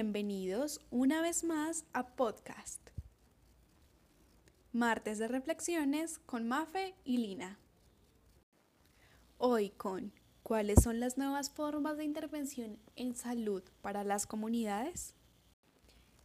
Bienvenidos una vez más a podcast. Martes de reflexiones con Mafe y Lina. Hoy con ¿cuáles son las nuevas formas de intervención en salud para las comunidades?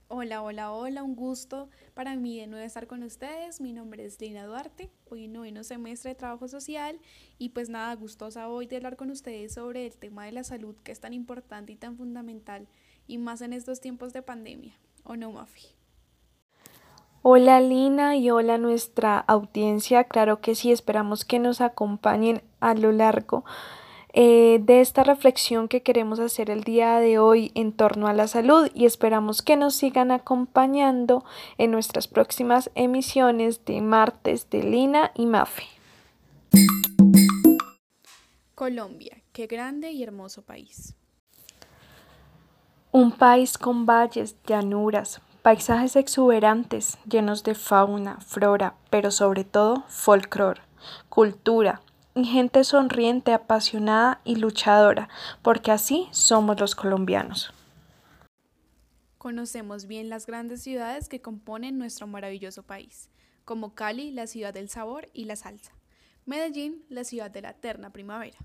Hola, hola, hola, un gusto para mí de nuevo estar con ustedes. Mi nombre es Lina Duarte, hoy noveno semestre de trabajo social y pues nada, gustosa hoy de hablar con ustedes sobre el tema de la salud que es tan importante y tan fundamental y más en estos tiempos de pandemia. ¿O no, Mafi? Hola Lina y hola nuestra audiencia. Claro que sí, esperamos que nos acompañen a lo largo eh, de esta reflexión que queremos hacer el día de hoy en torno a la salud y esperamos que nos sigan acompañando en nuestras próximas emisiones de martes de Lina y Mafe. Colombia, qué grande y hermoso país. Un país con valles, llanuras, paisajes exuberantes llenos de fauna, flora, pero sobre todo folclore, cultura, y gente sonriente, apasionada y luchadora, porque así somos los colombianos. Conocemos bien las grandes ciudades que componen nuestro maravilloso país, como Cali, la ciudad del sabor y la salsa, Medellín, la ciudad de la eterna primavera,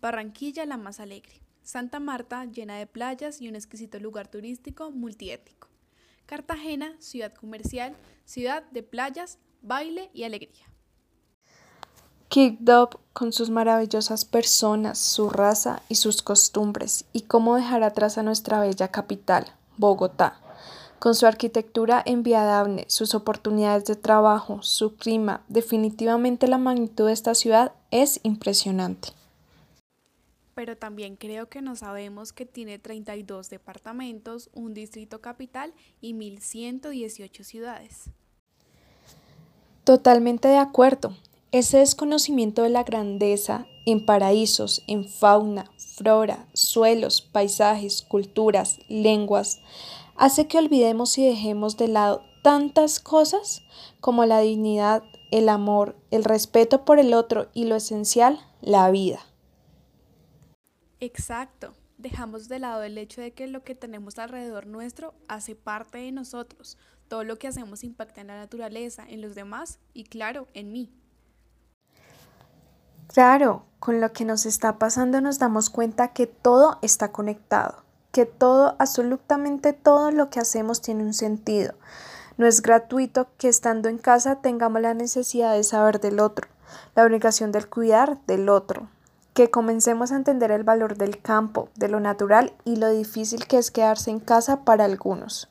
Barranquilla, la más alegre, Santa Marta, llena de playas y un exquisito lugar turístico multiétnico, Cartagena, ciudad comercial, ciudad de playas, baile y alegría. Kicked con sus maravillosas personas, su raza y sus costumbres, y cómo dejar atrás a nuestra bella capital, Bogotá, con su arquitectura enviadable, sus oportunidades de trabajo, su clima, definitivamente la magnitud de esta ciudad es impresionante. Pero también creo que no sabemos que tiene 32 departamentos, un distrito capital y 1.118 ciudades. Totalmente de acuerdo. Ese desconocimiento de la grandeza en paraísos, en fauna, flora, suelos, paisajes, culturas, lenguas, hace que olvidemos y dejemos de lado tantas cosas como la dignidad, el amor, el respeto por el otro y lo esencial, la vida. Exacto. Dejamos de lado el hecho de que lo que tenemos alrededor nuestro hace parte de nosotros. Todo lo que hacemos impacta en la naturaleza, en los demás y claro, en mí. Claro, con lo que nos está pasando nos damos cuenta que todo está conectado, que todo, absolutamente todo lo que hacemos tiene un sentido. No es gratuito que estando en casa tengamos la necesidad de saber del otro, la obligación del cuidar del otro, que comencemos a entender el valor del campo, de lo natural y lo difícil que es quedarse en casa para algunos.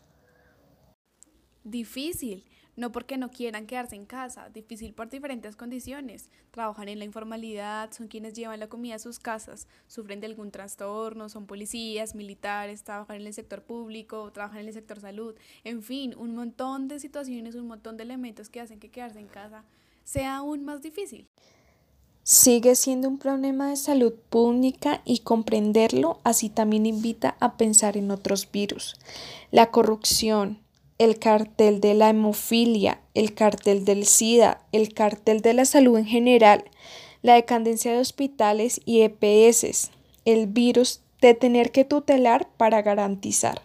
Difícil, no porque no quieran quedarse en casa, difícil por diferentes condiciones. Trabajan en la informalidad, son quienes llevan la comida a sus casas, sufren de algún trastorno, son policías, militares, trabajan en el sector público, trabajan en el sector salud, en fin, un montón de situaciones, un montón de elementos que hacen que quedarse en casa sea aún más difícil. Sigue siendo un problema de salud pública y comprenderlo así también invita a pensar en otros virus. La corrupción, el cartel de la hemofilia, el cartel del SIDA, el cartel de la salud en general, la decadencia de hospitales y EPS, el virus de tener que tutelar para garantizar.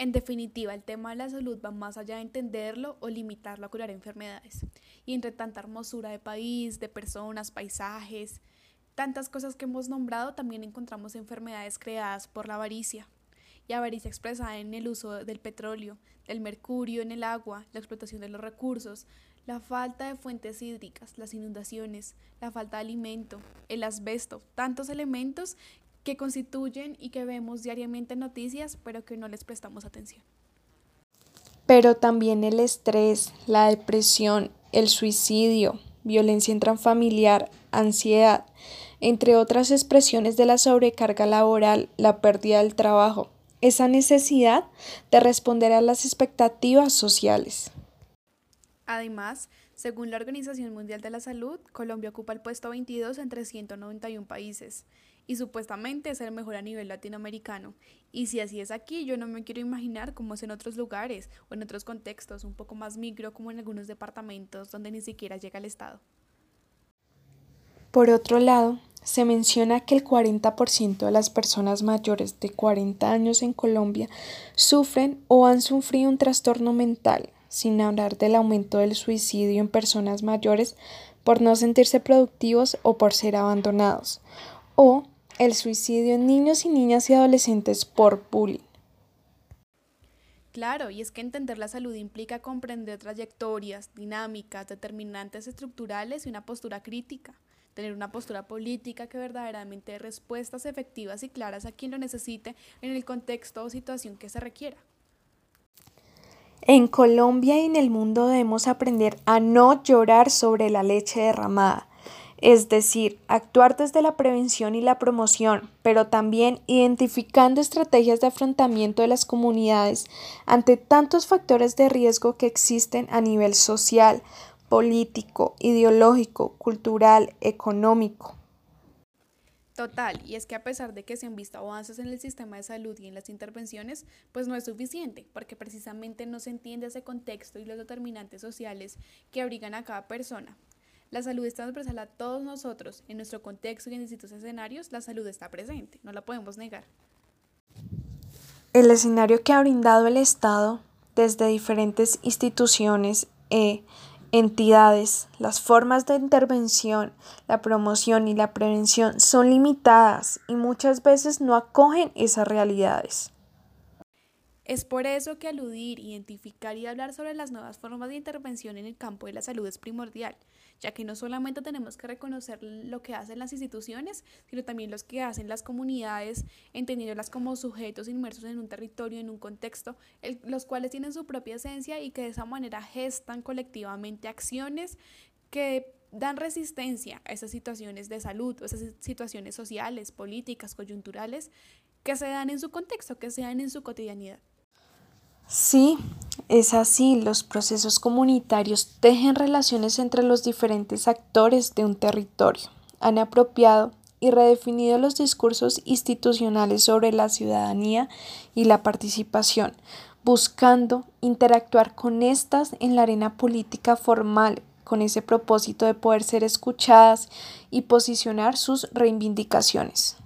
En definitiva, el tema de la salud va más allá de entenderlo o limitarlo a curar enfermedades. Y entre tanta hermosura de país, de personas, paisajes, tantas cosas que hemos nombrado, también encontramos enfermedades creadas por la avaricia, y avaricia expresada en el uso del petróleo, del mercurio en el agua, la explotación de los recursos, la falta de fuentes hídricas, las inundaciones, la falta de alimento, el asbesto, tantos elementos que constituyen y que vemos diariamente en noticias, pero que no les prestamos atención. Pero también el estrés, la depresión, el suicidio, violencia intrafamiliar, ansiedad, entre otras expresiones de la sobrecarga laboral, la pérdida del trabajo, esa necesidad de responder a las expectativas sociales. Además, según la Organización Mundial de la Salud, Colombia ocupa el puesto 22 entre 191 países y supuestamente es el mejor a nivel latinoamericano. Y si así es aquí, yo no me quiero imaginar cómo es en otros lugares o en otros contextos un poco más micro como en algunos departamentos donde ni siquiera llega el Estado. Por otro lado, se menciona que el 40% de las personas mayores de 40 años en Colombia sufren o han sufrido un trastorno mental, sin hablar del aumento del suicidio en personas mayores por no sentirse productivos o por ser abandonados, o el suicidio en niños y niñas y adolescentes por bullying. Claro, y es que entender la salud implica comprender trayectorias, dinámicas, determinantes estructurales y una postura crítica. Tener una postura política que verdaderamente dé respuestas efectivas y claras a quien lo necesite en el contexto o situación que se requiera. En Colombia y en el mundo debemos aprender a no llorar sobre la leche derramada es decir, actuar desde la prevención y la promoción, pero también identificando estrategias de afrontamiento de las comunidades ante tantos factores de riesgo que existen a nivel social, político, ideológico, cultural, económico. Total, y es que a pesar de que se han visto avances en el sistema de salud y en las intervenciones, pues no es suficiente, porque precisamente no se entiende ese contexto y los determinantes sociales que abrigan a cada persona, la salud está transversal a todos nosotros. En nuestro contexto y en distintos escenarios, la salud está presente, no la podemos negar. El escenario que ha brindado el Estado desde diferentes instituciones e entidades, las formas de intervención, la promoción y la prevención son limitadas y muchas veces no acogen esas realidades. Es por eso que aludir, identificar y hablar sobre las nuevas formas de intervención en el campo de la salud es primordial, ya que no solamente tenemos que reconocer lo que hacen las instituciones, sino también los que hacen las comunidades, entendiéndolas como sujetos inmersos en un territorio, en un contexto, los cuales tienen su propia esencia y que de esa manera gestan colectivamente acciones que dan resistencia a esas situaciones de salud, o esas situaciones sociales, políticas, coyunturales, que se dan en su contexto, que se dan en su cotidianidad. Sí, es así, los procesos comunitarios tejen relaciones entre los diferentes actores de un territorio, han apropiado y redefinido los discursos institucionales sobre la ciudadanía y la participación, buscando interactuar con estas en la arena política formal, con ese propósito de poder ser escuchadas y posicionar sus reivindicaciones.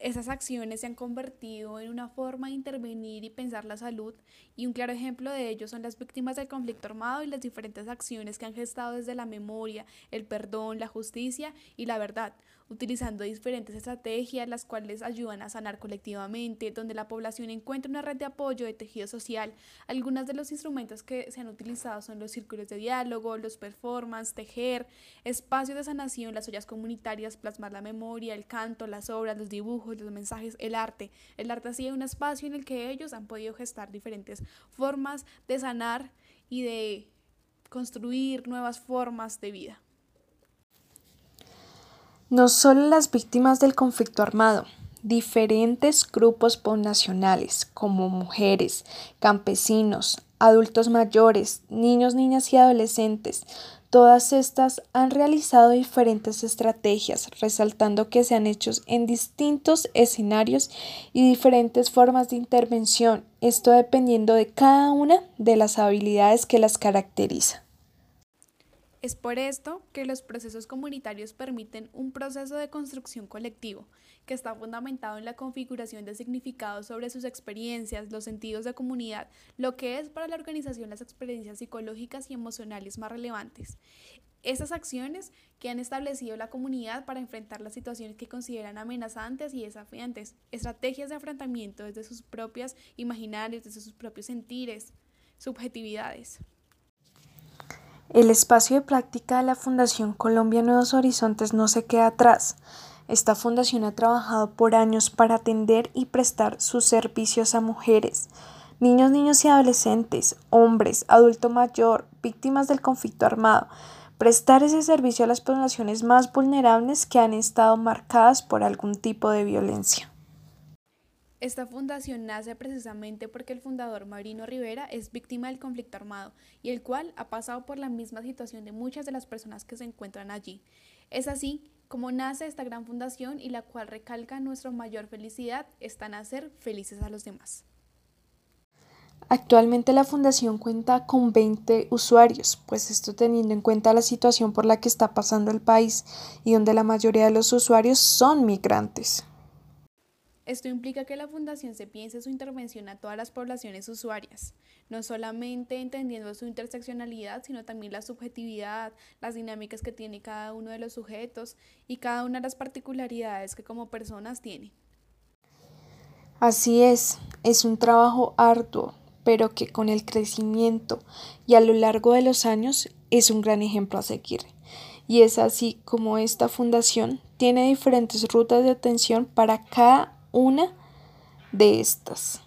Esas acciones se han convertido en una forma de intervenir y pensar la salud. Y un claro ejemplo de ello son las víctimas del conflicto armado y las diferentes acciones que han gestado desde la memoria, el perdón, la justicia y la verdad, utilizando diferentes estrategias las cuales ayudan a sanar colectivamente, donde la población encuentra una red de apoyo de tejido social. Algunos de los instrumentos que se han utilizado son los círculos de diálogo, los performance, tejer, espacios de sanación, las ollas comunitarias, plasmar la memoria, el canto, las obras, los dibujos, los mensajes, el arte. El arte ha sido un espacio en el que ellos han podido gestar diferentes formas de sanar y de construir nuevas formas de vida. No solo las víctimas del conflicto armado, diferentes grupos poblacionales como mujeres, campesinos, adultos mayores, niños, niñas y adolescentes, todas estas han realizado diferentes estrategias, resaltando que se han hecho en distintos escenarios y diferentes formas de intervención, esto dependiendo de cada una de las habilidades que las caracteriza. Es por esto que los procesos comunitarios permiten un proceso de construcción colectivo que está fundamentado en la configuración de significados sobre sus experiencias, los sentidos de comunidad, lo que es para la organización las experiencias psicológicas y emocionales más relevantes. Esas acciones que han establecido la comunidad para enfrentar las situaciones que consideran amenazantes y desafiantes, estrategias de enfrentamiento desde sus propias imaginarios, desde sus propios sentires, subjetividades. El espacio de práctica de la Fundación Colombia Nuevos Horizontes no se queda atrás. Esta fundación ha trabajado por años para atender y prestar sus servicios a mujeres, niños, niños y adolescentes, hombres, adulto mayor, víctimas del conflicto armado, prestar ese servicio a las poblaciones más vulnerables que han estado marcadas por algún tipo de violencia. Esta fundación nace precisamente porque el fundador Marino Rivera es víctima del conflicto armado y el cual ha pasado por la misma situación de muchas de las personas que se encuentran allí. Es así como nace esta gran fundación y la cual recalca nuestra mayor felicidad está en hacer felices a los demás. Actualmente la fundación cuenta con 20 usuarios, pues esto teniendo en cuenta la situación por la que está pasando el país y donde la mayoría de los usuarios son migrantes. Esto implica que la fundación se piense su intervención a todas las poblaciones usuarias, no solamente entendiendo su interseccionalidad, sino también la subjetividad, las dinámicas que tiene cada uno de los sujetos y cada una de las particularidades que como personas tiene. Así es, es un trabajo arduo, pero que con el crecimiento y a lo largo de los años es un gran ejemplo a seguir. Y es así como esta fundación tiene diferentes rutas de atención para cada una de estas.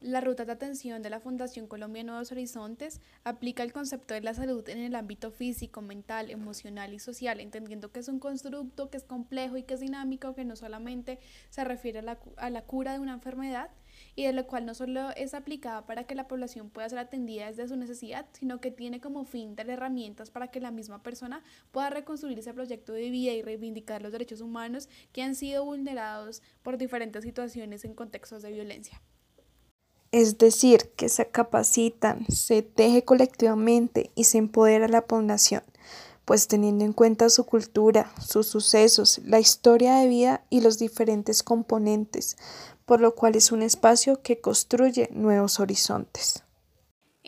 La ruta de atención de la Fundación Colombia Nuevos Horizontes aplica el concepto de la salud en el ámbito físico, mental, emocional y social, entendiendo que es un constructo que es complejo y que es dinámico, que no solamente se refiere a la, a la cura de una enfermedad, y de lo cual no solo es aplicada para que la población pueda ser atendida desde su necesidad, sino que tiene como fin dar herramientas para que la misma persona pueda reconstruir ese proyecto de vida y reivindicar los derechos humanos que han sido vulnerados por diferentes situaciones en contextos de violencia. Es decir, que se capacitan, se teje colectivamente y se empodera a la población, pues teniendo en cuenta su cultura, sus sucesos, la historia de vida y los diferentes componentes, por lo cual es un espacio que construye nuevos horizontes.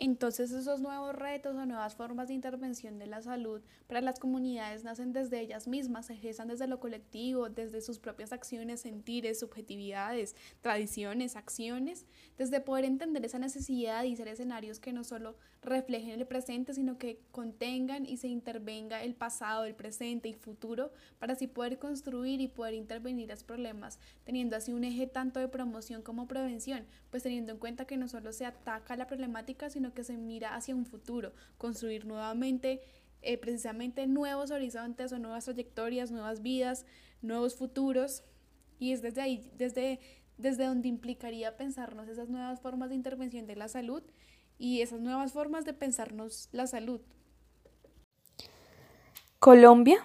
Entonces esos nuevos retos o nuevas formas de intervención de la salud para las comunidades nacen desde ellas mismas, se gestan desde lo colectivo, desde sus propias acciones, sentires, subjetividades, tradiciones, acciones, desde poder entender esa necesidad y ser escenarios que no solo reflejen el presente, sino que contengan y se intervenga el pasado, el presente y futuro para así poder construir y poder intervenir los problemas, teniendo así un eje tanto de promoción como prevención, pues teniendo en cuenta que no solo se ataca la problemática, que se mira hacia un futuro, construir nuevamente eh, precisamente nuevos horizontes o nuevas trayectorias, nuevas vidas, nuevos futuros. Y es desde ahí, desde, desde donde implicaría pensarnos esas nuevas formas de intervención de la salud y esas nuevas formas de pensarnos la salud. Colombia,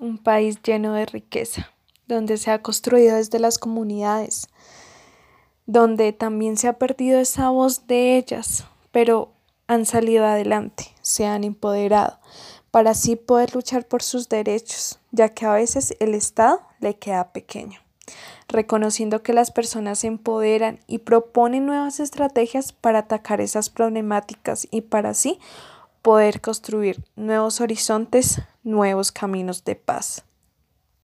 un país lleno de riqueza, donde se ha construido desde las comunidades, donde también se ha perdido esa voz de ellas, pero han salido adelante, se han empoderado, para así poder luchar por sus derechos, ya que a veces el Estado le queda pequeño reconociendo que las personas se empoderan y proponen nuevas estrategias para atacar esas problemáticas y para así poder construir nuevos horizontes, nuevos caminos de paz.